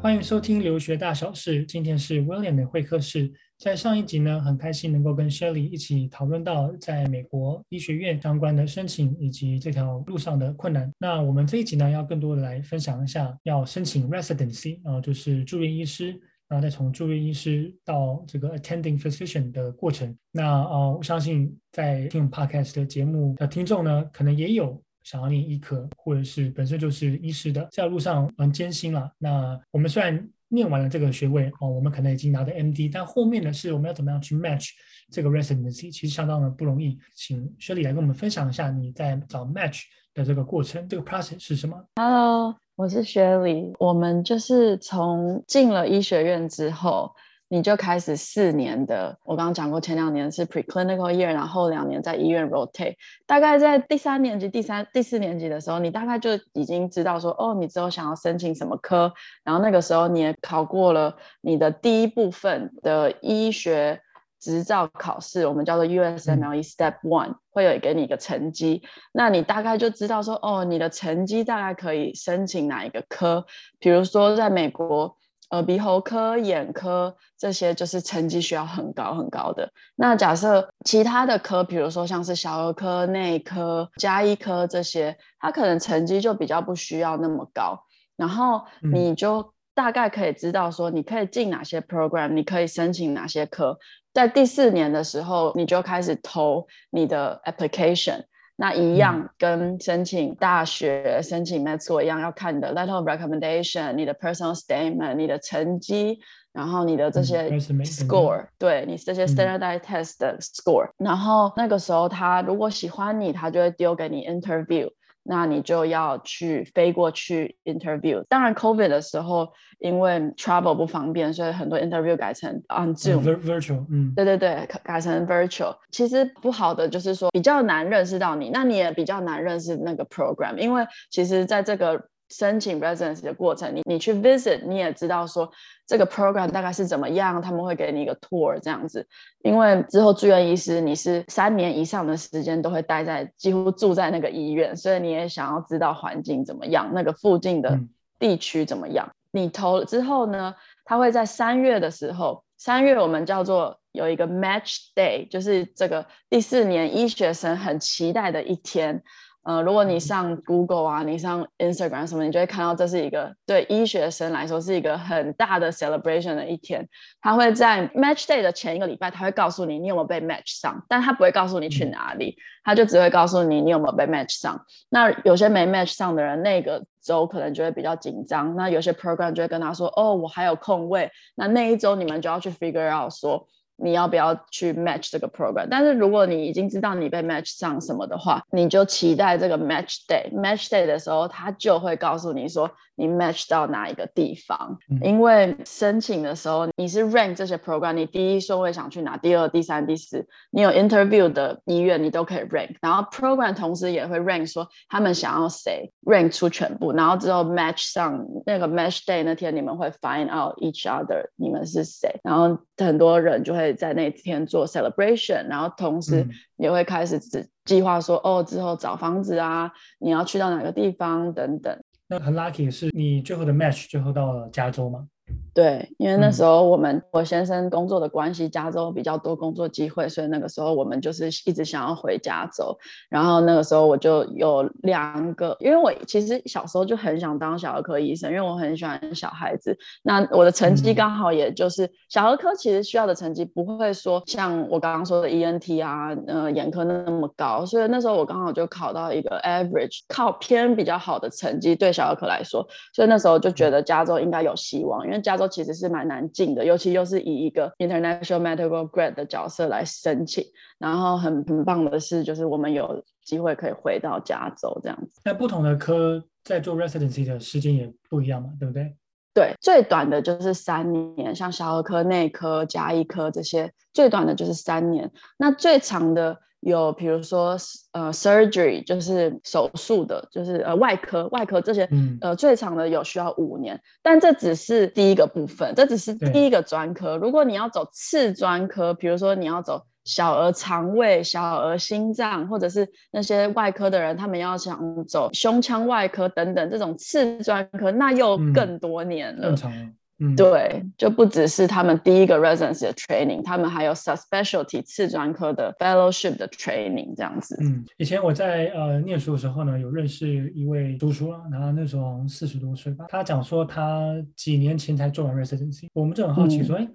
欢迎收听留学大小事，今天是 William 的会客室。在上一集呢，很开心能够跟 Shirley 一起讨论到在美国医学院相关的申请以及这条路上的困难。那我们这一集呢，要更多的来分享一下要申请 residency 啊，就是住院医师，然后再从住院医师到这个 attending physician 的过程。那呃，我相信在听 podcast 的节目的听众呢，可能也有。想要念医科，或者是本身就是医师的，这条路上蛮艰辛了。那我们虽然念完了这个学位哦，我们可能已经拿到 MD，但后面的是我们要怎么样去 match 这个 residency，其实相当的不容易。请雪里来跟我们分享一下你在找 match 的这个过程，这个 process 是什么？Hello，我是雪里。我们就是从进了医学院之后。你就开始四年的，我刚刚讲过，前两年是 preclinical year，然后两年在医院 rotate。大概在第三年级、第三、第四年级的时候，你大概就已经知道说，哦，你之后想要申请什么科。然后那个时候你也考过了你的第一部分的医学执照考试，我们叫做 USMLE Step One，会有给你一个成绩。那你大概就知道说，哦，你的成绩大概可以申请哪一个科。比如说在美国。呃，鼻喉科、眼科这些就是成绩需要很高很高的。那假设其他的科，比如说像是小儿科、内科、加医科这些，它可能成绩就比较不需要那么高。然后你就大概可以知道说，你可以进哪些 program，你可以申请哪些科。在第四年的时候，你就开始投你的 application。那一样跟申请大学、嗯、申请 med school 一样，要看你的 letter of recommendation、你的 personal statement、你的成绩，然后你的这些 score，、嗯、对你这些 standardized test 的 score、嗯。然后那个时候他如果喜欢你，他就会丢给你 interview。那你就要去飞过去 interview。当然，COVID 的时候，因为 travel 不方便，所以很多 interview 改成 on Zoom、嗯、virtual。嗯，对对对，改成 virtual。其实不好的就是说比较难认识到你，那你也比较难认识那个 program，因为其实在这个。申请 residency 的过程，你你去 visit，你也知道说这个 program 大概是怎么样，他们会给你一个 tour 这样子。因为之后住院医师，你是三年以上的时间都会待在几乎住在那个医院，所以你也想要知道环境怎么样，那个附近的地区怎么样。嗯、你投了之后呢，他会在三月的时候，三月我们叫做有一个 match day，就是这个第四年医学生很期待的一天。呃，如果你上 Google 啊，你上 Instagram 什么，你就会看到这是一个对医学生来说是一个很大的 celebration 的一天。他会在 Match Day 的前一个礼拜，他会告诉你你有没有被 match 上，但他不会告诉你去哪里，他就只会告诉你你有没有被 match 上。那有些没 match 上的人，那个周可能就会比较紧张。那有些 program 就会跟他说，哦，我还有空位，那那一周你们就要去 figure out 说。你要不要去 match 这个 program？但是如果你已经知道你被 match 上什么的话，你就期待这个 match day。match day 的时候，他就会告诉你说你 match 到哪一个地方。嗯、因为申请的时候你是 rank 这些 program，你第一顺位想去哪，第二、第三、第四，你有 interview 的医院你都可以 rank。然后 program 同时也会 rank 说他们想要谁 rank 出全部，然后之后 match 上那个 match day 那天你们会 find out each other 你们是谁，然后很多人就会。在那天做 celebration，然后同时也会开始计划说，哦，之后找房子啊，你要去到哪个地方等等。那很 lucky 是，你最后的 match 最后到了加州吗？对，因为那时候我们、嗯、我先生工作的关系，加州比较多工作机会，所以那个时候我们就是一直想要回加州。然后那个时候我就有两个，因为我其实小时候就很想当小儿科医生，因为我很喜欢小孩子。那我的成绩刚好也就是、嗯、小儿科，其实需要的成绩不会说像我刚刚说的 ENT 啊，呃，眼科那么高。所以那时候我刚好就考到一个 average，靠偏比较好的成绩，对小儿科来说，所以那时候就觉得加州应该有希望，因为加州。其实是蛮难进的，尤其又是以一个 international medical grad 的角色来申请。然后很很棒的是，就是我们有机会可以回到加州这样子。那不同的科在做 residency 的时间也不一样嘛，对不对？对，最短的就是三年，像小儿科、内科、加医科这些，最短的就是三年。那最长的有比如说呃 surgery，就是手术的，就是呃外科外科这些，嗯、呃最长的有需要五年，但这只是第一个部分，这只是第一个专科。如果你要走次专科，比如说你要走。小儿肠胃、小儿心脏，或者是那些外科的人，他们要想走胸腔外科等等这种次专科，那又更多年了。嗯嗯、对，就不只是他们第一个 residency 的 training，他们还有 subspecialty 次专科的 fellowship 的 training 这样子。嗯，以前我在呃念书的时候呢，有认识一位读书啊，然后那时候四十多岁吧，他讲说他几年前才做完 residency，我们就很好奇说，哎、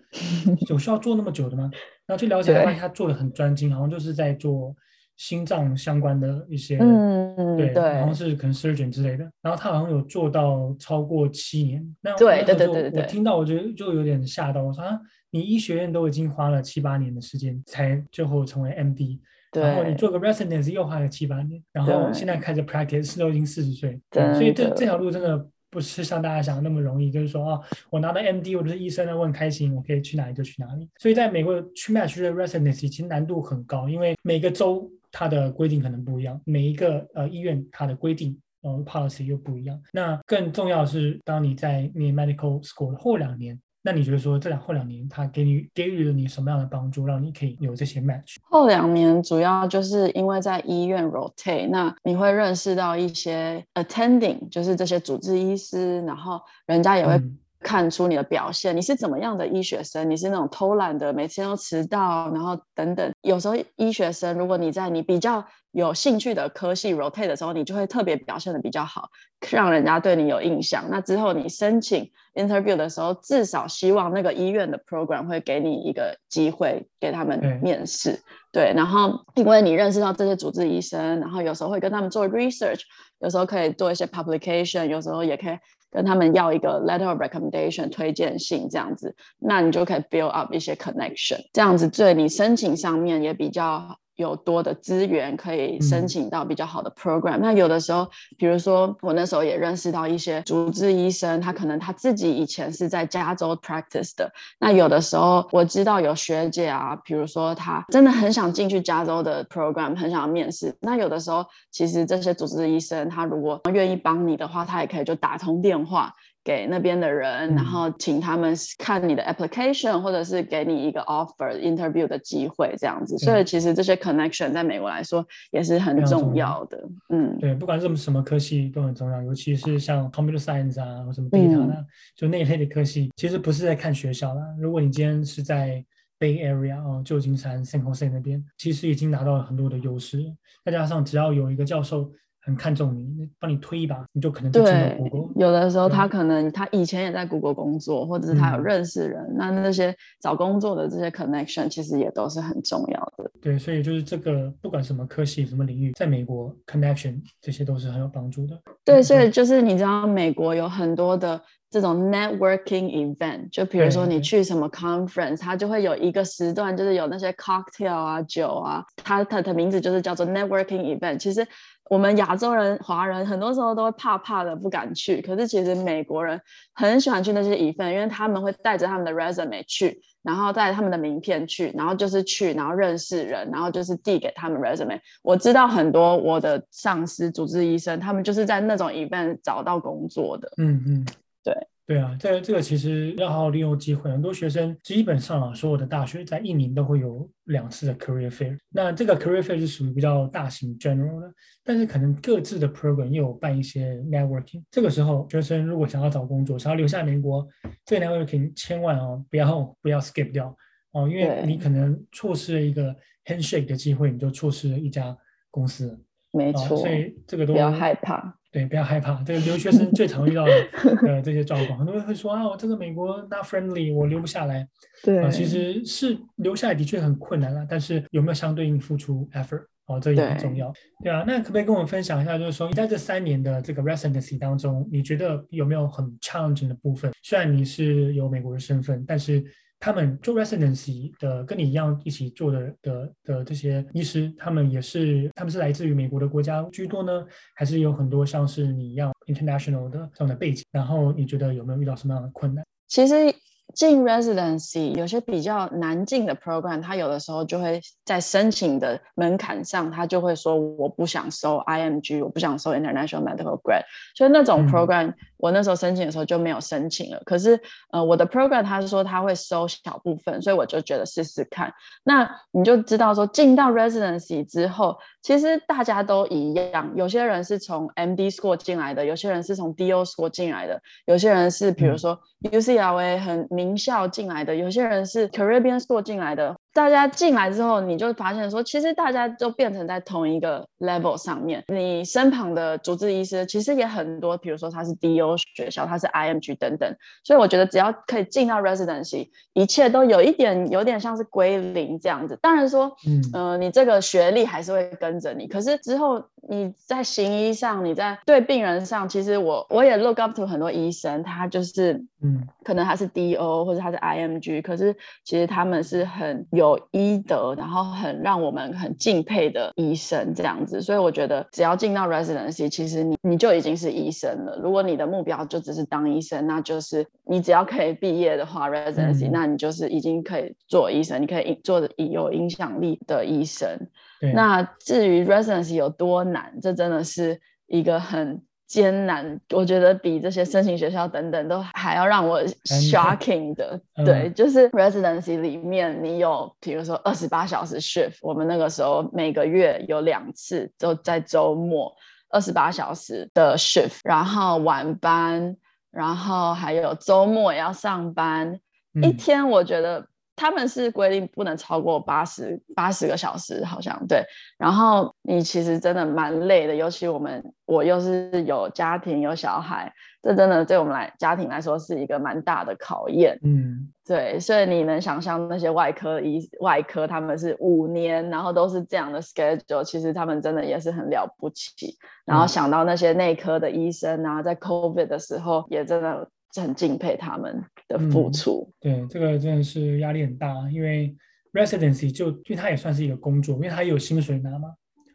嗯，有需要做那么久的吗？然后去了解，发现他做的很专精，好像就是在做。心脏相关的一些，嗯对，对，然后是可能 surgeon 之类的，然后他好像有做到超过七年。那对对对对对，我听到我觉得就有点吓到，我说啊，你医学院都已经花了七八年的时间才最后成为 MD，对，然后你做个 residence 又花了七八年，然后现在开始 practice 都已经四十岁，对，所以这这条路真的。不是像大家想的那么容易，就是说啊，我拿到 MD，我就是医生了，我很开心，我可以去哪里就去哪里。所以在美国去 match 的 residency 其实难度很高，因为每个州它的规定可能不一样，每一个呃医院它的规定呃 policy 又不一样。那更重要的是，当你在念 medical school 的后两年。那你觉得说这两后两年他给你给予了你什么样的帮助，让你可以有这些 match？后两年主要就是因为在医院 rotate，那你会认识到一些 attending，就是这些主治医师，然后人家也会看出你的表现，嗯、你是怎么样的医学生？你是那种偷懒的，每天都迟到，然后等等。有时候医学生，如果你在你比较有兴趣的科系 rotate 的时候，你就会特别表现的比较好，让人家对你有印象。那之后你申请 interview 的时候，至少希望那个医院的 program 会给你一个机会，给他们面试。嗯、对，然后因为你认识到这些主治医生，然后有时候会跟他们做 research，有时候可以做一些 publication，有时候也可以跟他们要一个 letter of recommendation 推荐信这样子，那你就可以 build up 一些 connection，这样子对你申请上面也比较。有多的资源可以申请到比较好的 program，嗯。那有的时候，比如说我那时候也认识到一些主治医生，他可能他自己以前是在加州 practice 的。那有的时候我知道有学姐啊，比如说他真的很想进去加州的 program，很想要面试。那有的时候，其实这些主治医生他如果愿意帮你的话，他也可以就打通电话。给那边的人，然后请他们看你的 application，或者是给你一个 offer interview 的机会，这样子。所以其实这些 connection 在美国来说也是很重要的。嗯，对，不管是什么科系都很重要，尤其是像 computer science 啊，或什么 data 啊，就那一类的科系，其实不是在看学校啦。如果你今天是在 Bay Area 哦，旧金山 San Jose 那边，其实已经拿到了很多的优势，再加上只要有一个教授。很看重你，帮你推一把，你就可能就进了 Google。有的时候他可能他以前也在 Google 工作，或者是他有认识人，嗯、那那些找工作的这些 connection 其实也都是很重要的。对，所以就是这个不管什么科系、什么领域，在美国 connection 这些都是很有帮助的。对，所以就是你知道美国有很多的这种 networking event，就比如说你去什么 conference，它就会有一个时段，就是有那些 cocktail 啊、酒啊，它它的名字就是叫做 networking event。其实。我们亚洲人、华人很多时候都会怕怕的，不敢去。可是其实美国人很喜欢去那些 event，因为他们会带着他们的 resume 去，然后带他们的名片去，然后就是去，然后认识人，然后就是递给他们 resume。我知道很多我的上司、主治医生，他们就是在那种 event 找到工作的。嗯嗯，对。对啊，这这个其实要好好利用机会。很多学生基本上啊，所有的大学在一年都会有两次的 career fair。那这个 career fair 是属于比较大型 general 的，但是可能各自的 program 又有办一些 networking。这个时候，学生如果想要找工作，想要留下美国，这个 networking 千万哦不要不要 skip 掉哦，因为你可能错失了一个 handshake 的机会，你就错失了一家公司。没错，所以这个都不要害怕。对，不要害怕。这个留学生最常遇到 的呃这些状况，很多人会说啊，我这个美国 not friendly，我留不下来。对、呃，其实是留下来的确很困难了，但是有没有相对应付出 effort？哦，这也很重要。对，对啊，那可不可以跟我们分享一下，就是说你在这三年的这个 residency 当中，你觉得有没有很 challenging 的部分？虽然你是有美国的身份，但是。他们做 residency 的，跟你一样一起做的的的这些医师，他们也是，他们是来自于美国的国家居多呢，还是有很多像是你一样 international 的这样的背景？然后你觉得有没有遇到什么样的困难？其实进 residency 有些比较难进的 program，他有的时候就会在申请的门槛上，他就会说我不想收 IMG，我不想收 International Medical Grad，所以那种 program、嗯、我那时候申请的时候就没有申请了。可是呃，我的 program 他是说他会收小部分，所以我就觉得试试看。那你就知道说进到 residency 之后，其实大家都一样，有些人是从 MD School 进来的，有些人是从 DO School 进来的，有些人是比如说 UCLA 很名校进来的，有些人是 Caribbean School 进来的。大家进来之后，你就发现说，其实大家都变成在同一个 level 上面。你身旁的主治医师其实也很多，比如说他是 DO 学校，他是 IMG 等等。所以我觉得只要可以进到 residency，一切都有一点有点像是归零这样子。当然说，嗯，呃，你这个学历还是会跟着你。可是之后你在行医上，你在对病人上，其实我我也 look up to 很多医生，他就是，嗯，可能他是 DO 或者他是 IMG，可是其实他们是很有。有医德，然后很让我们很敬佩的医生这样子，所以我觉得只要进到 residency，其实你你就已经是医生了。如果你的目标就只是当医生，那就是你只要可以毕业的话，residency，、嗯、那你就是已经可以做医生，你可以做有影响力的医生。那至于 residency 有多难，这真的是一个很。艰难，我觉得比这些申请学校等等都还要让我 shocking 的。嗯、对，就是 residency 里面，你有比如说二十八小时 shift，我们那个时候每个月有两次，就在周末二十八小时的 shift，然后晚班，然后还有周末也要上班，嗯、一天我觉得。他们是规定不能超过八十八十个小时，好像对。然后你其实真的蛮累的，尤其我们我又是有家庭有小孩，这真的对我们来家庭来说是一个蛮大的考验。嗯，对。所以你能想象那些外科医外科他们是五年，然后都是这样的 schedule，其实他们真的也是很了不起。然后想到那些内科的医生啊，在 COVID 的时候也真的。很敬佩他们的付出。嗯，对，这个真的是压力很大，因为 residency 就因为他也算是一个工作，因为他也有薪水拿嘛。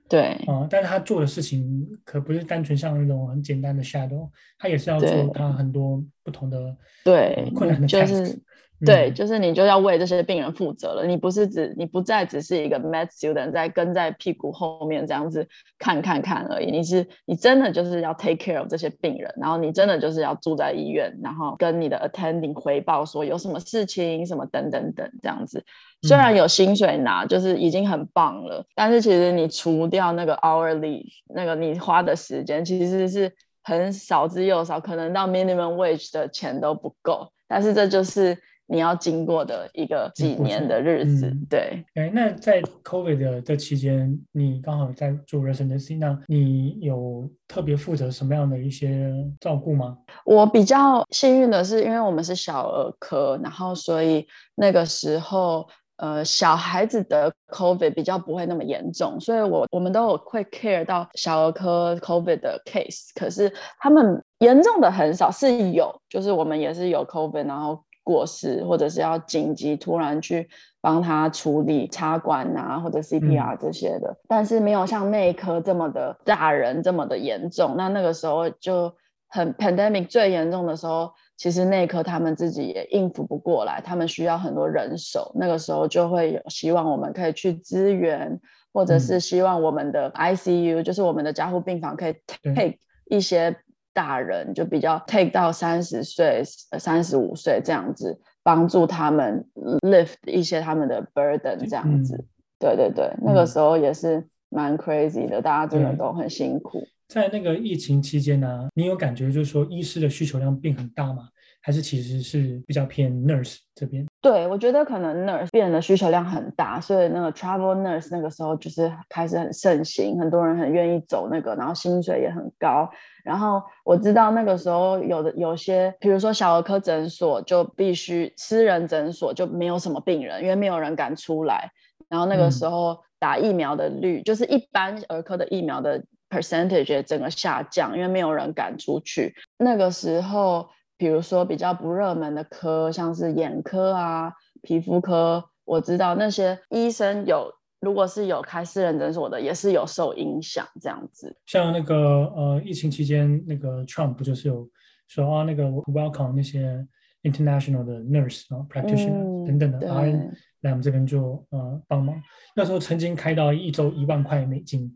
对，啊、嗯，但是他做的事情可不是单纯像那种很简单的 shadow，他也是要做他很多不同的对困难的 task，就是。对，就是你就要为这些病人负责了。你不是只，你不再只是一个 med student 在跟在屁股后面这样子看看看而已。你是，你真的就是要 take care of 这些病人，然后你真的就是要住在医院，然后跟你的 attending 回报说有什么事情，什么等等等这样子。虽然有薪水拿，就是已经很棒了，但是其实你除掉那个 hourly 那个你花的时间，其实是很少之又少，可能到 minimum wage 的钱都不够。但是这就是。你要经过的一个几年的日子，嗯、对。哎，那在 COVID 的这期间，你刚好在做 residency，那你有特别负责什么样的一些照顾吗？我比较幸运的是，因为我们是小儿科，然后所以那个时候，呃，小孩子的 COVID 比较不会那么严重，所以我我们都有会 care 到小儿科 COVID 的 case，可是他们严重的很少，是有，就是我们也是有 COVID，然后。过世，或者是要紧急突然去帮他处理插管啊，或者 CPR 这些的，嗯、但是没有像内科这么的大人这么的严重。那那个时候就很 pandemic 最严重的时候，其实内科他们自己也应付不过来，他们需要很多人手。那个时候就会有希望我们可以去支援，或者是希望我们的 ICU，、嗯、就是我们的加护病房可以 take 一些。大人就比较 take 到三十岁、三十五岁这样子，帮助他们 lift 一些他们的 burden 这样子。嗯、对对对，那个时候也是蛮 crazy 的，嗯、大家真的都很辛苦。在那个疫情期间呢、啊，你有感觉就是说医师的需求量变很大吗？还是其实是比较偏 nurse 这边？对，我觉得可能 nurse 病人的需求量很大，所以那个 travel nurse 那个时候就是开始很盛行，很多人很愿意走那个，然后薪水也很高。然后我知道那个时候有的有些，比如说小儿科诊所就必须私人诊所就没有什么病人，因为没有人敢出来。然后那个时候打疫苗的率，嗯、就是一般儿科的疫苗的 percentage 整个下降，因为没有人敢出去。那个时候。比如说比较不热门的科，像是眼科啊、皮肤科，我知道那些医生有，如果是有开私人诊所的，也是有受影响这样子。像那个呃，疫情期间那个 Trump 不就是有说啊，那个 welcome 那些 international 的 nurse 啊、practitioner 等等的 RN 来我们这边做呃帮忙。那时候曾经开到一周一万块美金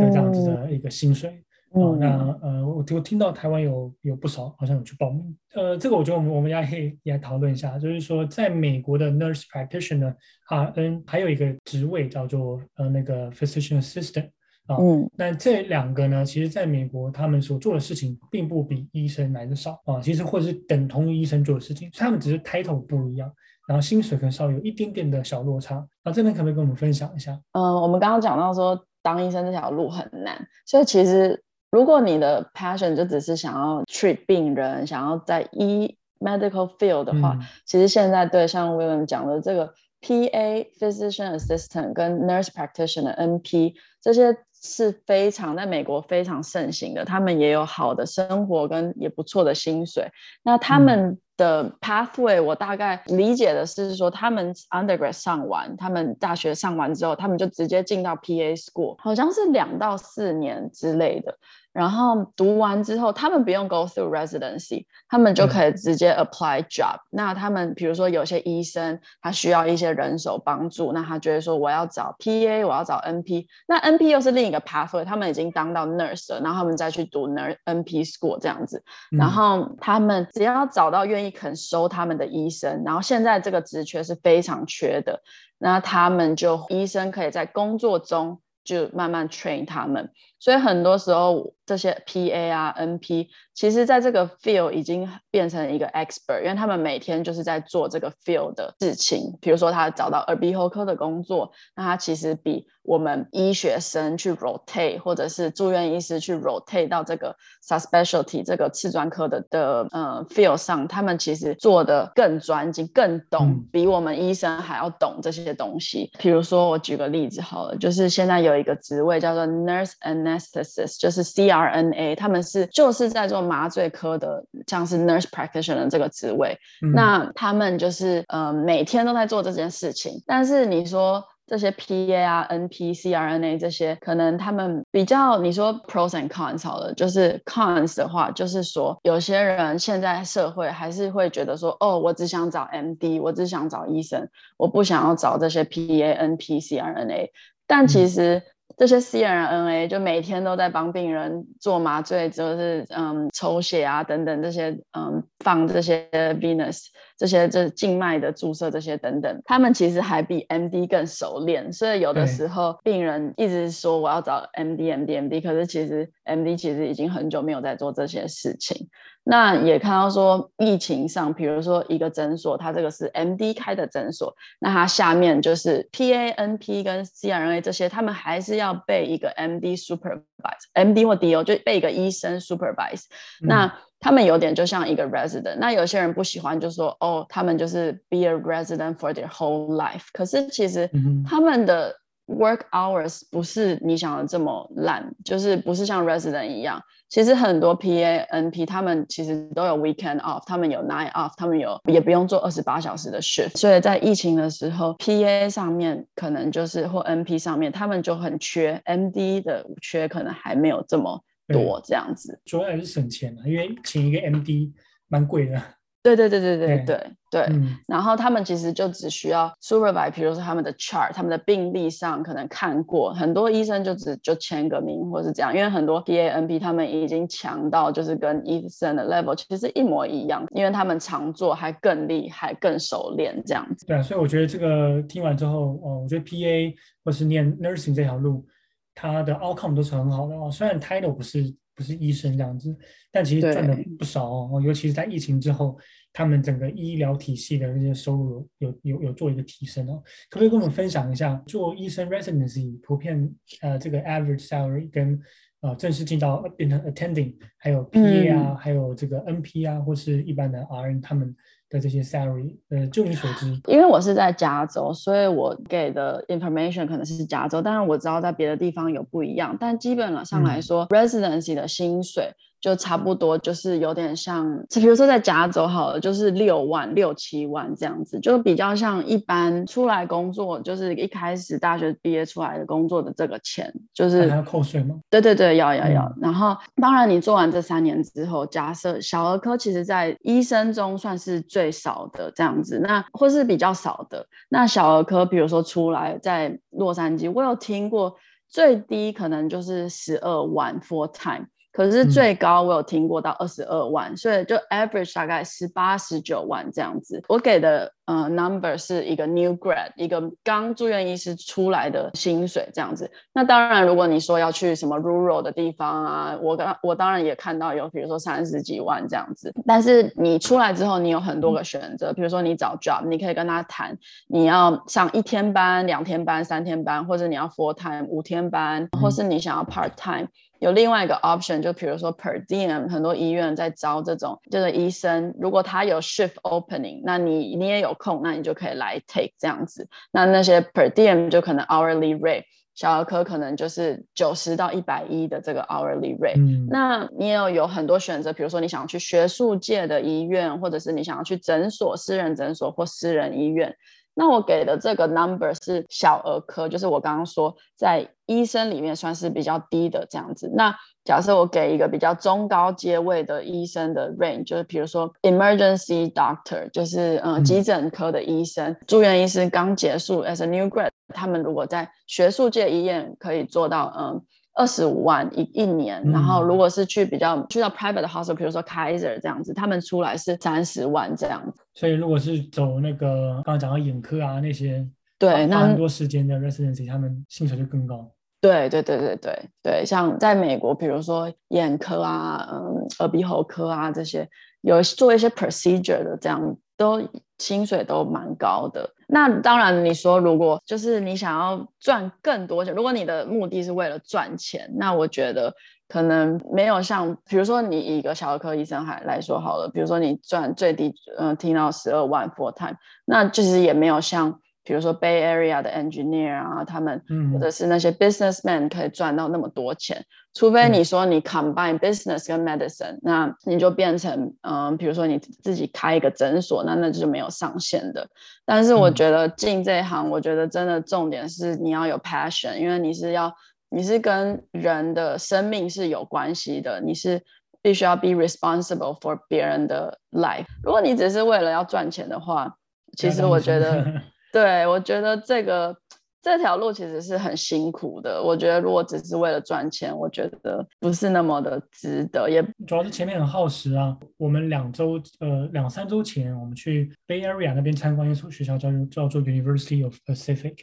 的这样子的一个薪水。哦，那呃，我我听到台湾有有不少好像有去报名，呃，这个我觉得我们我们也可以也来讨论一下，就是说在美国的 nurse practitioner RN 还有一个职位叫做呃那个 physician assistant 啊，嗯，那这两个呢，其实在美国他们所做的事情并不比医生来的少啊，其实或者是等同于医生做的事情，他们只是 title 不一样，然后薪水可能稍微有一点点的小落差，那这边可不可以跟我们分享一下？嗯、呃，我们刚刚讲到说当医生这条路很难，所以其实。如果你的 passion 就只是想要 treat 病人，想要在医 medical field 的话，嗯、其实现在对像 William 讲的这个 PA physician assistant 跟 nurse practitioner NP 这些是非常在美国非常盛行的，他们也有好的生活跟也不错的薪水。那他们的 pathway 我大概理解的是说，他们 undergrad 上完，他们大学上完之后，他们就直接进到 PA school，好像是两到四年之类的。然后读完之后，他们不用 go through residency，他们就可以直接 apply job。嗯、那他们比如说有些医生他需要一些人手帮助，那他觉得说我要找 PA，我要找 NP，那 NP 又是另一个 pathway，他们已经当到 nurse 了，然后他们再去读 nurse NP school 这样子。然后他们只要找到愿意肯收他们的医生，然后现在这个职缺是非常缺的，那他们就医生可以在工作中就慢慢 train 他们。所以很多时候，这些 PA 啊、NP，其实在这个 field 已经变成一个 expert，因为他们每天就是在做这个 field 的事情。比如说，他找到耳鼻喉科的工作，那他其实比我们医学生去 rotate，或者是住院医师去 rotate 到这个 subspecialty 这个次专科的的呃 field 上，他们其实做的更专精、更懂，嗯、比我们医生还要懂这些东西。比如说，我举个例子好了，就是现在有一个职位叫做 nurse and Anesthetist 就是 CRNA，他们是就是在做麻醉科的，像是 nurse practitioner 这个职位。嗯、那他们就是呃每天都在做这件事情。但是你说这些 PA 啊、NP、CRNA 这些，可能他们比较你说 pros and cons 好了，就是 cons 的话，就是说有些人现在社会还是会觉得说，哦，我只想找 MD，我只想找医生，我不想要找这些 PA、NP、CRNA。但其实。嗯这些 CRNA 就每天都在帮病人做麻醉，就是嗯抽血啊等等这些嗯放这些 venous 这些这静脉的注射这些等等，他们其实还比 MD 更熟练，所以有的时候病人一直说我要找 MD MD MD，可是其实 MD 其实已经很久没有在做这些事情。那也看到说，疫情上，比如说一个诊所，它这个是 MD 开的诊所，那它下面就是 PA、NP 跟 CRNA 这些，他们还是要被一个 MD supervise，MD 或 DO 就被一个医生 supervise。嗯、那他们有点就像一个 resident。那有些人不喜欢，就说哦，他们就是 be a resident for their whole life。可是其实他们的 work hours 不是你想的这么烂，就是不是像 resident 一样。其实很多 PA、NP 他们其实都有 weekend off，他们有 night off，他们有也不用做二十八小时的 shift。所以在疫情的时候，PA 上面可能就是或 NP 上面，他们就很缺，MD 的缺可能还没有这么多这样子。主要还是省钱啊，因为请一个 MD 蛮贵的。对对对对对对对，对、嗯，然后他们其实就只需要 supervise，比如说他们的 chart，他们的病历上可能看过，很多医生就只就签个名或是这样，因为很多 PA、NP 他们已经强到就是跟医生的 level 其实一模一样，因为他们常做还更厉害、更熟练这样子。对啊，所以我觉得这个听完之后，哦，我觉得 PA 或是念 nursing 这条路，它的 outcome 都是很好的哦，虽然 title 不是。不是医生这样子，但其实赚的不少哦。尤其是在疫情之后，他们整个医疗体系的那些收入有有有，有做一个提升哦。可不可以跟我们分享一下，做医生 residency 普遍呃这个 average salary 跟呃正式进到变成 attending，还有 PA 啊，嗯、还有这个 NP 啊，或是一般的 RN 他们。的这些 salary，呃，就你所知，因为我是在加州，所以我给的 information 可能是加州，当然我知道在别的地方有不一样，但基本上来说，嗯，residency 的薪水就差不多就是有点像，比如说在加州好了，就是六万六七万这样子，就比较像一般出来工作，就是一开始大学毕业出来的工作的这个钱，就是还要扣税吗？对对对，要要要。嗯、然后当然你做完这三年之后，假设小儿科其实在医生中算是最少的这样子，那或是比较少的。那小儿科比如说出来在洛杉矶，我有听过最低可能就是十二万 full time。可是最高我有听过到二十二万，嗯、所以就 average 大概十八十九万这样子。我给的呃 number 是一个 new grad，一个刚住院医师出来的薪水这样子。那当然，如果你说要去什么 rural 的地方啊，我刚我当然也看到有，比如说三十几万这样子。但是你出来之后，你有很多个选择，比如说你找 job，你可以跟他谈，你要上一天班、两天班、三天班，或者你要 full time 五天班，或是你想要 part time。有另外一个 option，就比如说 per diem，很多医院在招这种就是医生，如果他有 shift opening，那你你也有空，那你就可以来 take 这样子。那那些 per diem 就可能 hourly rate，小儿科可能就是九十到一百一的这个 hourly rate。嗯。那你也有有很多选择，比如说你想要去学术界的医院，或者是你想要去诊所、私人诊所或私人医院。那我给的这个 number 是小儿科，就是我刚刚说在医生里面算是比较低的这样子。那假设我给一个比较中高阶位的医生的 range，就是比如说 emergency doctor，就是嗯、呃、急诊科的医生、嗯、住院医师刚结束 as a new grad，他们如果在学术界医院可以做到嗯。二十五万一一年，然后如果是去比较、嗯、去到 private hospital，比如说 Kaiser 这样子，他们出来是三十万这样子。所以如果是走那个刚刚讲到眼科啊那些，对，那很多时间的 residency，他们薪水就更高。对对对对对对，像在美国，比如说眼科啊，嗯，耳鼻喉科啊这些，有做一些 procedure 的这样。都薪水都蛮高的，那当然你说如果就是你想要赚更多钱，如果你的目的是为了赚钱，那我觉得可能没有像，比如说你一个小儿科医生还来说好了，比如说你赚最低，嗯、呃，听到十二万 full time，那其实也没有像。比如说 Bay Area 的 engineer 啊，他们或者是那些 businessman 可以赚到那么多钱，嗯、除非你说你 combine business 跟 medicine，那你就变成嗯，比如说你自己开一个诊所，那那就没有上限的。但是我觉得进这一行，我觉得真的重点是你要有 passion，因为你是要你是跟人的生命是有关系的，你是必须要 be responsible for 别人的 life。如果你只是为了要赚钱的话，其实我觉得。对，我觉得这个这条路其实是很辛苦的。我觉得如果只是为了赚钱，我觉得不是那么的值得。也主要是前面很耗时啊。我们两周呃两三周前，我们去 Bay Area 那边参观一所学校，叫叫做 University of Pacific。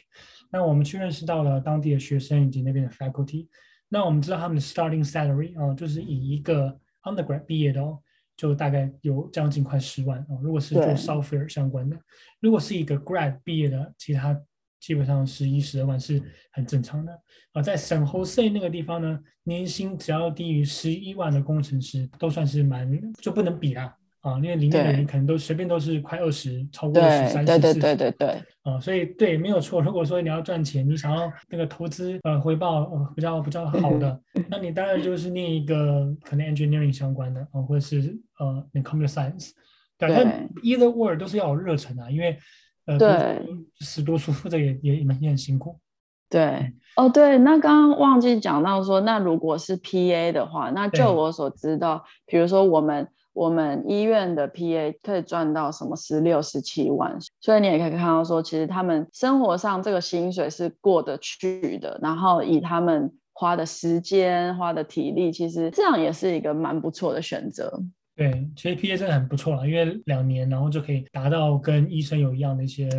那我们去认识到了当地的学生以及那边的 faculty。那我们知道他们的 starting salary 啊、就是以一个 undergrad 毕业的哦。就大概有将近快十万哦，如果是做 software 相关的，如果是一个 grad 毕业的，其他基本上十一十二万是很正常的啊。在 San Jose 那个地方呢，年薪只要低于十一万的工程师都算是蛮就不能比啦。啊，因为里面的人可能都随便都是快二十，超过十三。对对对对对。啊，所以对，没有错。如果说你要赚钱，你想要那个投资呃回报呃比较比较好的，那你当然就是念一个可能 engineering 相关的啊，或者是呃那 computer science。对。但 either word 都是要有热忱啊，因为呃对死读书或者也也也很辛苦。对。哦，对，那刚刚忘记讲到说，那如果是 PA 的话，那就我所知道，比如说我们。我们医院的 PA 可以赚到什么十六、十七万，所以你也可以看到说，其实他们生活上这个薪水是过得去的，然后以他们花的时间、花的体力，其实这样也是一个蛮不错的选择。对，其实 PA 真的很不错了，因为两年然后就可以达到跟医生有一样的一些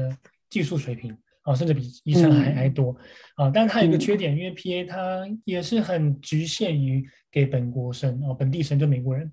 技术水平啊，甚至比医生还、嗯、还多啊。但是它有一个缺点，嗯、因为 PA 它也是很局限于给本国生啊，本地生就美国人。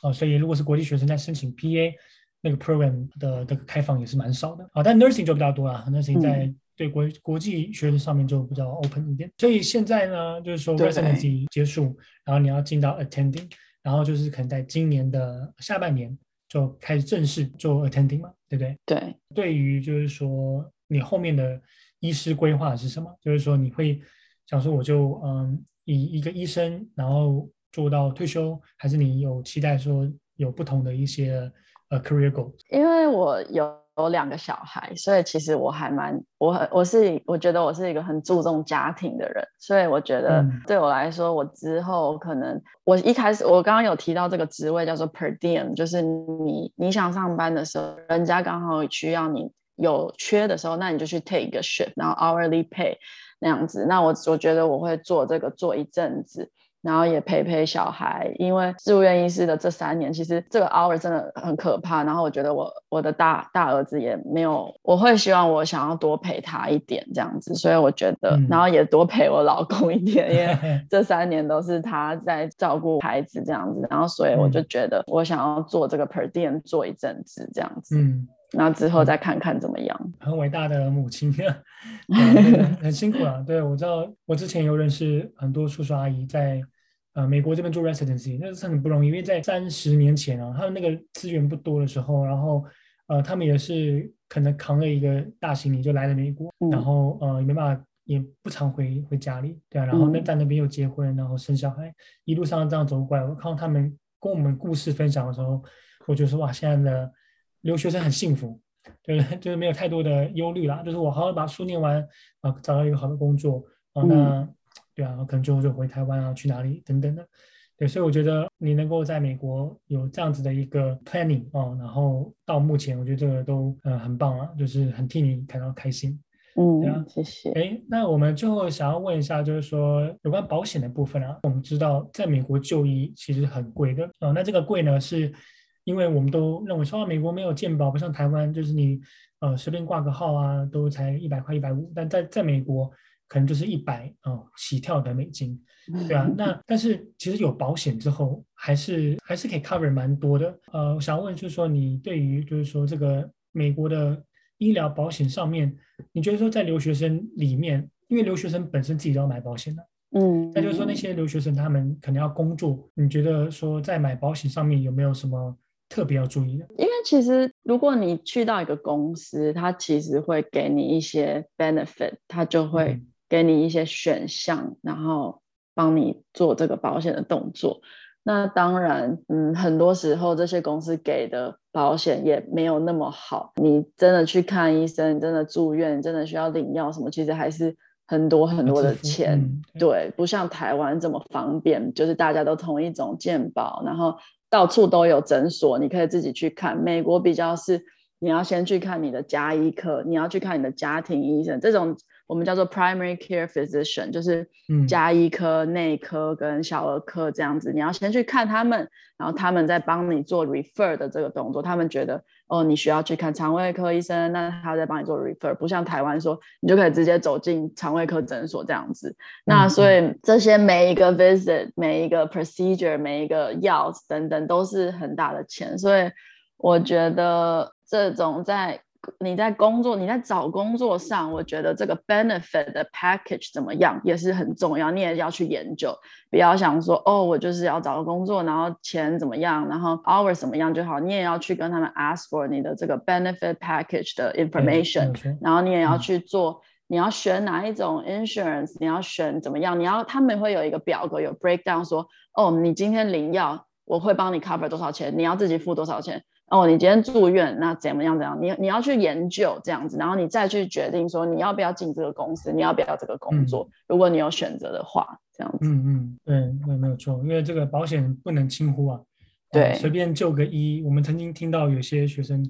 啊，所以如果是国际学生在申请 PA 那个 program 的的开放也是蛮少的啊，但 nursing 就比较多了，nursing 在对国国际学生上面就比较 open 一点。所以现在呢，就是说 residency 结束，然后你要进到 attending，然后就是可能在今年的下半年就开始正式做 attending 嘛，对不对？对。对于就是说你后面的医师规划是什么？就是说你会想说我就嗯以一个医生，然后。做到退休，还是你有期待说有不同的一些呃 career goal？因为我有。有两个小孩，所以其实我还蛮我很我是我觉得我是一个很注重家庭的人，所以我觉得对我来说，我之后可能我一开始我刚刚有提到这个职位叫做 per diem，就是你你想上班的时候，人家刚好需要你有缺的时候，那你就去 take 一个 shift，然后 hourly pay 那样子。那我我觉得我会做这个做一阵子。然后也陪陪小孩，因为住院医师的这三年，其实这个 hour 真的很可怕。然后我觉得我我的大大儿子也没有，我会希望我想要多陪他一点这样子，所以我觉得，嗯、然后也多陪我老公一点，因为 这三年都是他在照顾孩子这样子。然后所以我就觉得我想要做这个 per diem 做一阵子这样子。嗯。那之后再看看怎么样。很伟大的母亲，很辛苦啊。对，我知道，我之前有认识很多叔叔阿姨在呃美国这边做 residency，那是很不容易，因为在三十年前啊，他们那个资源不多的时候，然后呃他们也是可能扛了一个大行李就来了美国，嗯、然后呃也没办法，也不常回回家里，对啊，然后那在那边又结婚，然后生小孩，一路上这样走过来，我看到他们跟我们故事分享的时候，我就说哇，现在的。留学生很幸福，对，就是没有太多的忧虑啦。就是我好好把书念完啊，找到一个好的工作啊，那、嗯、对啊，可能最后就回台湾啊，去哪里等等的。对，所以我觉得你能够在美国有这样子的一个 planning 哦、啊，然后到目前，我觉得这个都呃很棒啊，就是很替你感到开心。嗯，对啊，谢谢。哎，那我们最后想要问一下，就是说有关保险的部分啊，我们知道在美国就医其实很贵的啊，那这个贵呢是。因为我们都认为说啊，美国没有健保，不像台湾，就是你呃随便挂个号啊，都才一百块、一百五。但在在美国，可能就是一百啊起跳的美金，对啊。那但是其实有保险之后，还是还是可以 cover 蛮多的。呃，我想问就是说，你对于就是说这个美国的医疗保险上面，你觉得说在留学生里面，因为留学生本身自己都要买保险的，嗯，那就是说那些留学生他们可能要工作，你觉得说在买保险上面有没有什么？特别要注意的，因为其实如果你去到一个公司，它其实会给你一些 benefit，它就会给你一些选项，嗯、然后帮你做这个保险的动作。那当然，嗯，很多时候这些公司给的保险也没有那么好。你真的去看医生，你真的住院，真的需要领药什么，其实还是很多很多的钱。嗯、对，不像台湾这么方便，就是大家都同一种健保，然后。到处都有诊所，你可以自己去看。美国比较是，你要先去看你的家医科，你要去看你的家庭医生，这种我们叫做 primary care physician，就是加医科、内科跟小儿科这样子。你要先去看他们，然后他们再帮你做 refer 的这个动作。他们觉得哦，你需要去看肠胃科医生，那他再帮你做 refer，不像台湾说你就可以直接走进肠胃科诊所这样子。那所以这些每一个 visit、每一个 procedure、每一个药等等都是很大的钱，所以我觉得这种在。你在工作，你在找工作上，我觉得这个 benefit 的 package 怎么样也是很重要，你也要去研究，不要想说哦，我就是要找个工作，然后钱怎么样，然后 hours 怎么样就好，你也要去跟他们 ask for 你的这个 benefit package 的 information，然后你也要去做，你要选哪一种 insurance，你要选怎么样，你要他们会有一个表格有 breakdown 说，哦，你今天领药，我会帮你 cover 多少钱，你要自己付多少钱。哦，你今天住院，那怎么样？怎样？你你要去研究这样子，然后你再去决定说你要不要进这个公司，你要不要这个工作。嗯、如果你有选择的话，这样子。嗯嗯，对，那没有错，因为这个保险不能轻忽啊。对，啊、随便就个医。我们曾经听到有些学生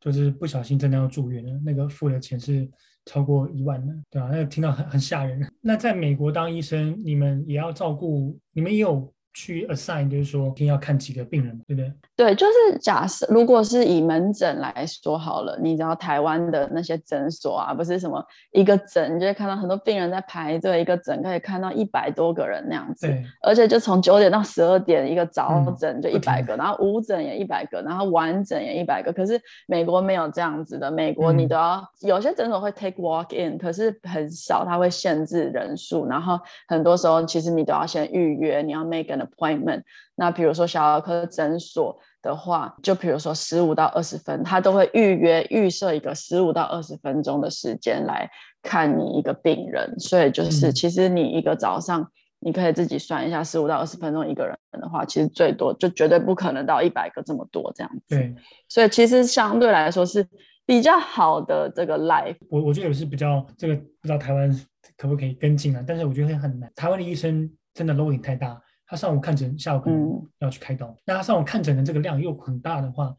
就是不小心真的要住院了，那个付的钱是超过一万的，对吧、啊？那个听到很很吓人。那在美国当医生，你们也要照顾，你们也有。去 assign 就是说，一天要看几个病人，对不对？对，就是假设如果是以门诊来说好了，你知道台湾的那些诊所啊，不是什么一个诊就会看到很多病人在排队，一个诊可以看到一百多个人那样子，对，而且就从九点到十二点一个早诊就一百个，嗯、然后午诊也一百个，然后晚诊也一百个。可是美国没有这样子的，美国你都要、嗯、有些诊所会 take walk in，可是很少，它会限制人数，然后很多时候其实你都要先预约，你要 make an appointment，那比如说小儿科诊所的话，就比如说十五到二十分，他都会预约预设一个十五到二十分钟的时间来看你一个病人，所以就是其实你一个早上你可以自己算一下，十五到二十分钟一个人的话，其实最多就绝对不可能到一百个这么多这样子。对，所以其实相对来说是比较好的这个 life。我我觉得也是比较这个，不知道台湾可不可以跟进啊？但是我觉得很难。台湾的医生真的 loading 太大，他上午看诊，下午可能要去开刀。嗯、那他上午看诊的这个量又很大的话，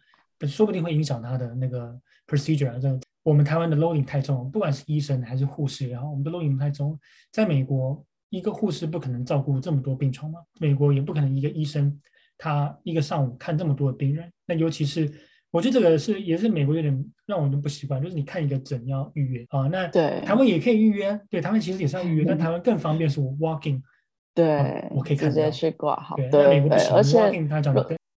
说不定会影响他的那个 procedure 啊，这样子。我们台湾的 loading 太重，不管是医生还是护士然后，我们的 loading 太重。在美国，一个护士不可能照顾这么多病床嘛，美国也不可能一个医生他一个上午看这么多的病人。那尤其是，我觉得这个是也是美国有点让我们不习惯，就是你看一个诊要预约啊。那对台湾也可以预约，对台湾其实也是要预约，嗯、但台湾更方便是我 walking，对、啊，我可以直接去挂号。对，而且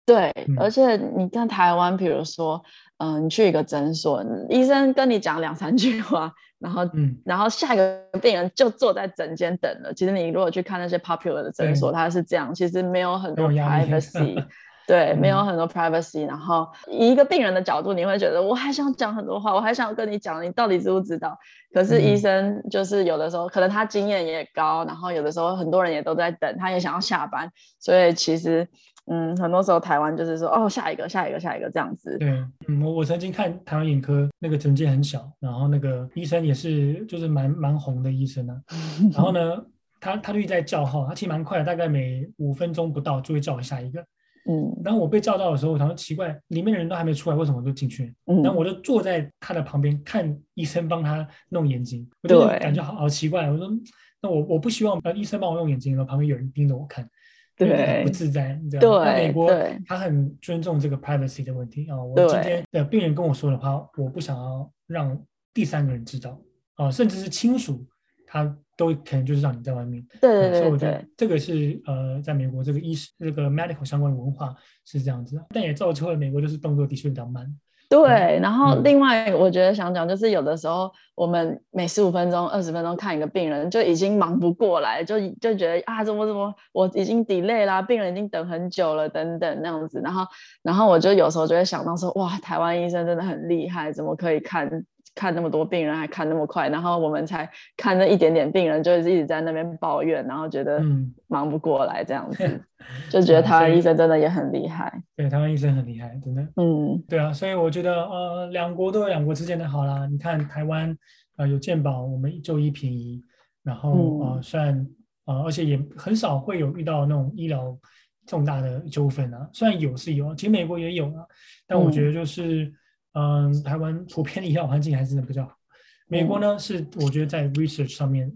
对，而且你看台湾，比如说，嗯，你去一个诊所，医生跟你讲两三句话，然后，嗯，然后下一个病人就坐在诊间等了。其实你如果去看那些 popular 的诊所，它是这样，其实没有很多 privacy，对，没有很多 privacy。然后以一个病人的角度，你会觉得我还想讲很多话，我还想跟你讲，你到底知不知道？可是医生就是有的时候，可能他经验也高，然后有的时候很多人也都在等，他也想要下班，所以其实。嗯，很多时候台湾就是说，哦，下一个，下一个，下一个这样子。对，嗯，我我曾经看台湾眼科那个诊间很小，然后那个医生也是就是蛮蛮红的医生啊。然后呢，他他就一直在叫号，他其实蛮快的，大概每五分钟不到就会叫我下一个。嗯，然后我被叫到的时候，我想说奇怪，里面的人都还没出来，为什么我就进去？嗯，然后我就坐在他的旁边看医生帮他弄眼睛，我就感觉好好奇怪。我说，那我我不希望呃医生帮我弄眼睛，然后旁边有人盯着我看。对，不自在，你知道吗？那美国他很尊重这个 privacy 的问题啊。我今天的病人跟我说的话，我不想要让第三个人知道啊，甚至是亲属，他都可能就是让你在外面。对对对，所以我觉得这个是呃，在美国这个医师这个 medical 相关的文化是这样子，但也造就了美国就是动作的确比较慢。对，然后另外我觉得想讲就是有的时候我们每十五分钟、二十分钟看一个病人就已经忙不过来，就就觉得啊怎么怎么我已经 delay 啦，病人已经等很久了等等那样子，然后然后我就有时候就会想到说哇，台湾医生真的很厉害，怎么可以看？看那么多病人还看那么快，然后我们才看那一点点病人，就是一直在那边抱怨，然后觉得忙不过来这样子，嗯、就觉得台湾医生真的也很厉害。对，台湾医生很厉害，真的。嗯，对啊，所以我觉得呃，两国都有两国之间的好啦。你看台湾呃有健保，我们就医便宜，然后、嗯、呃虽然呃而且也很少会有遇到那种医疗重大的纠纷啊，虽然有是有，其实美国也有啊，但我觉得就是。嗯嗯，台湾普遍的医疗环境还是比较好。美国呢，是我觉得在 research 上面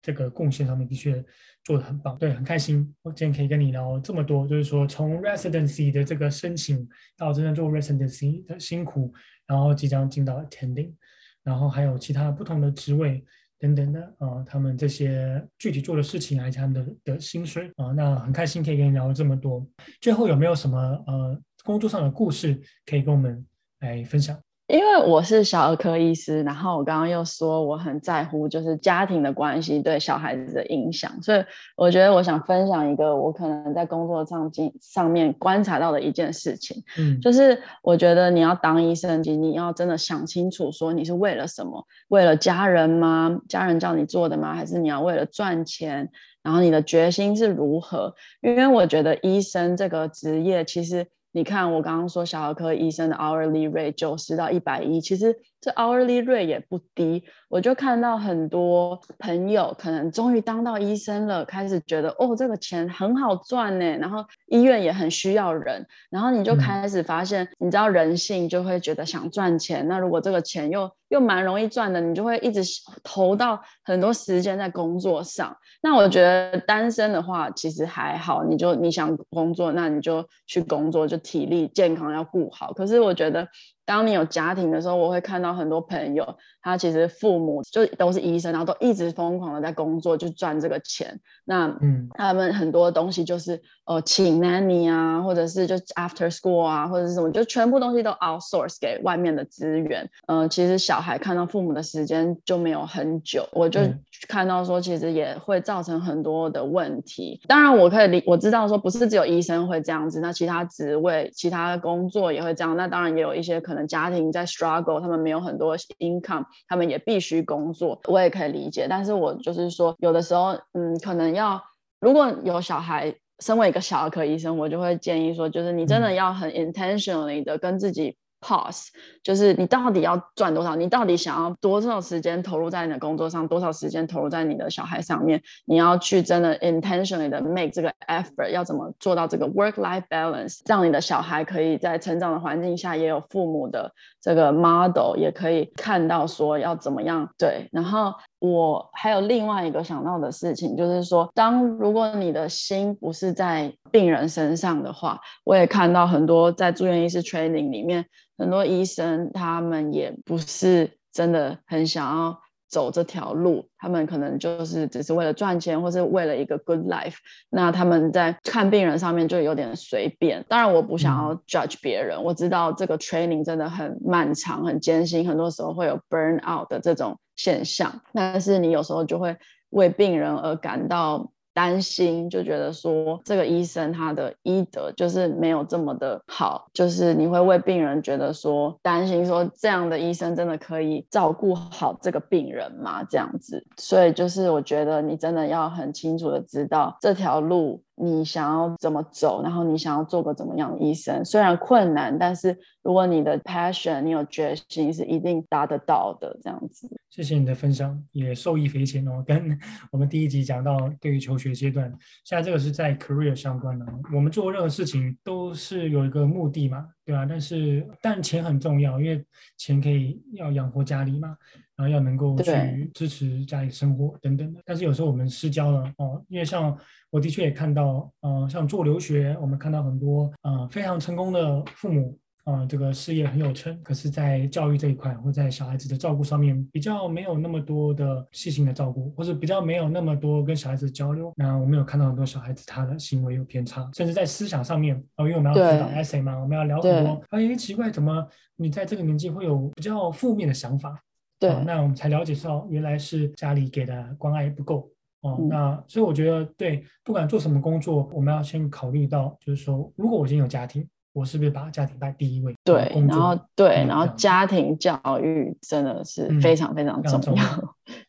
这个贡献上面的确做的很棒。对，很开心，我今天可以跟你聊这么多，就是说从 residency 的这个申请到真正做 residency 的辛苦，然后即将进到 attending，然后还有其他不同的职位等等的啊、呃，他们这些具体做的事情，还是他们的的薪水啊、呃，那很开心可以跟你聊这么多。最后有没有什么呃工作上的故事可以跟我们？来分享，因为我是小儿科医师，然后我刚刚又说我很在乎就是家庭的关系对小孩子的影响，所以我觉得我想分享一个我可能在工作上经上面观察到的一件事情，嗯，就是我觉得你要当医生，你要真的想清楚，说你是为了什么？为了家人吗？家人叫你做的吗？还是你要为了赚钱？然后你的决心是如何？因为我觉得医生这个职业其实。你看，我刚刚说小儿科医生的 hourly rate 九十到一百一，其实这 hourly rate 也不低。我就看到很多朋友可能终于当到医生了，开始觉得哦，这个钱很好赚呢。然后医院也很需要人，然后你就开始发现，嗯、你知道人性就会觉得想赚钱。那如果这个钱又又蛮容易赚的，你就会一直投到很多时间在工作上。那我觉得单身的话其实还好，你就你想工作，那你就去工作就。体力健康要顾好，可是我觉得，当你有家庭的时候，我会看到很多朋友，他其实父母就都是医生，然后都一直疯狂的在工作，就赚这个钱。那嗯，他们很多东西就是呃，请 nanny 啊，或者是就 after school 啊，或者是什么，就全部东西都 outsource 给外面的资源。嗯、呃，其实小孩看到父母的时间就没有很久，我就看到说，其实也会造成很多的问题。当然，我可以理，我知道说不是只有医生会这样子，那其他职位、其他工作也会这样。那当然也有一些可能家庭在 struggle，他们没有很多 income，他们也必须工作，我也可以理解。但是我就是说，有的时候，嗯，可能要如果有小孩，身为一个小儿科医生，我就会建议说，就是你真的要很 intentionally 的跟自己。Pause，就是你到底要赚多少？你到底想要多少时间投入在你的工作上，多少时间投入在你的小孩上面？你要去真的 intentionally 的 make 这个 effort，要怎么做到这个 work-life balance，让你的小孩可以在成长的环境下也有父母的这个 model，也可以看到说要怎么样对。然后我还有另外一个想到的事情，就是说，当如果你的心不是在病人身上的话，我也看到很多在住院医师 training 里面。很多医生他们也不是真的很想要走这条路，他们可能就是只是为了赚钱，或是为了一个 good life。那他们在看病人上面就有点随便。当然，我不想要 judge 别人，我知道这个 training 真的很漫长、很艰辛，很多时候会有 burn out 的这种现象。但是你有时候就会为病人而感到。担心就觉得说，这个医生他的医德就是没有这么的好，就是你会为病人觉得说担心说，这样的医生真的可以照顾好这个病人吗？这样子，所以就是我觉得你真的要很清楚的知道这条路。你想要怎么走，然后你想要做个怎么样的医生？虽然困难，但是如果你的 passion，你有决心，是一定达得到的。这样子。谢谢你的分享，也受益匪浅哦。跟 我们第一集讲到，对于求学阶段，现在这个是在 career 相关的。我们做任何事情都是有一个目的嘛，对吧？但是，但钱很重要，因为钱可以要养活家里嘛。然后要能够去支持家里生活等等的，但是有时候我们失焦了哦，因为像我的确也看到，嗯、呃，像做留学，我们看到很多呃非常成功的父母啊、呃，这个事业很有成，可是，在教育这一块或在小孩子的照顾上面，比较没有那么多的细心的照顾，或者比较没有那么多跟小孩子交流。那我们有看到很多小孩子他的行为有偏差，甚至在思想上面哦，因为我们要指导 essay 嘛，我们要聊很多，哎，奇怪，怎么你在这个年纪会有比较负面的想法？对、哦，那我们才了解到原来是家里给的关爱不够哦。嗯、那所以我觉得，对，不管做什么工作，我们要先考虑到，就是说，如果我已经有家庭，我是不是把家庭摆第一位？对，然后对，然后家庭教育真的是非常非常重要。嗯、重要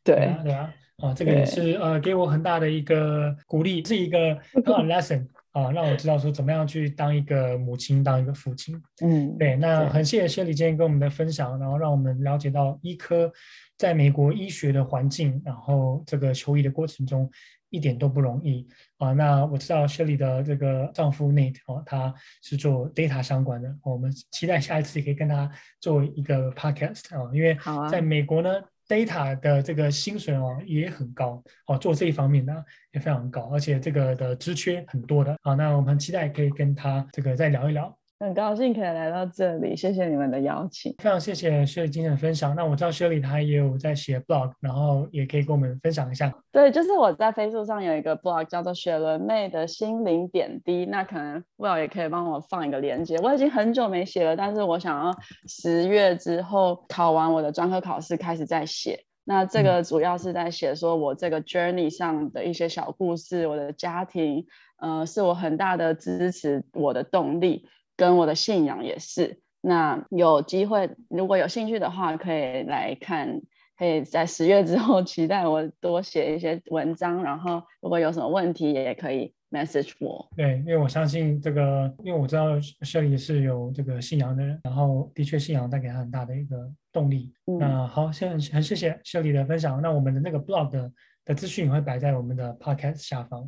对，对啊，对啊，哦，这个也是呃，给我很大的一个鼓励，是一个 很好的 lesson。啊，让我知道说怎么样去当一个母亲，当一个父亲。嗯，对，那很谢谢 Shirley 今天跟我们的分享，然后让我们了解到医科在美国医学的环境，然后这个求医的过程中一点都不容易啊。那我知道 Shirley 的这个丈夫 Nate 哦，他是做 data 相关的，我们期待下一次也可以跟他做一个 podcast 啊，因为在美国呢。Data 的这个薪水哦也很高哦，做这一方面呢也非常高，而且这个的职缺很多的。好，那我们很期待可以跟他这个再聊一聊。很高兴可以来到这里，谢谢你们的邀请。非常谢谢 Shirley 今天的分享。那我知道 Shirley 她也有在写 blog，然后也可以跟我们分享一下。对，就是我在 Facebook 上有一个 blog 叫做雪伦妹的心灵点滴。那可能 Will 也可以帮我放一个链接。我已经很久没写了，但是我想要十月之后考完我的专科考试开始再写。那这个主要是在写说我这个 journey 上的一些小故事，我的家庭，呃，是我很大的支持，我的动力。跟我的信仰也是。那有机会，如果有兴趣的话，可以来看。可以在十月之后期待我多写一些文章。然后，如果有什么问题，也可以 message 我。对，因为我相信这个，因为我知道 Shirley 是有这个信仰的人，然后的确信仰带给他很大的一个动力。嗯、那好，现在很谢谢 Shirley 的分享。那我们的那个 blog 的，的资讯也会摆在我们的 podcast 下方。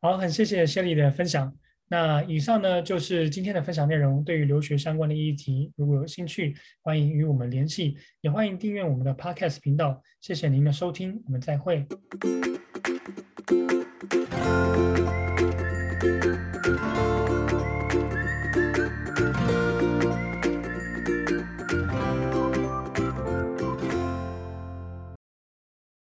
好，好，很谢谢 Shirley 的分享。那以上呢就是今天的分享内容对于留学相关的议题如果有兴趣欢迎与我们联系也欢迎订阅我们的 podcast 频道。谢谢您的收听我们再会。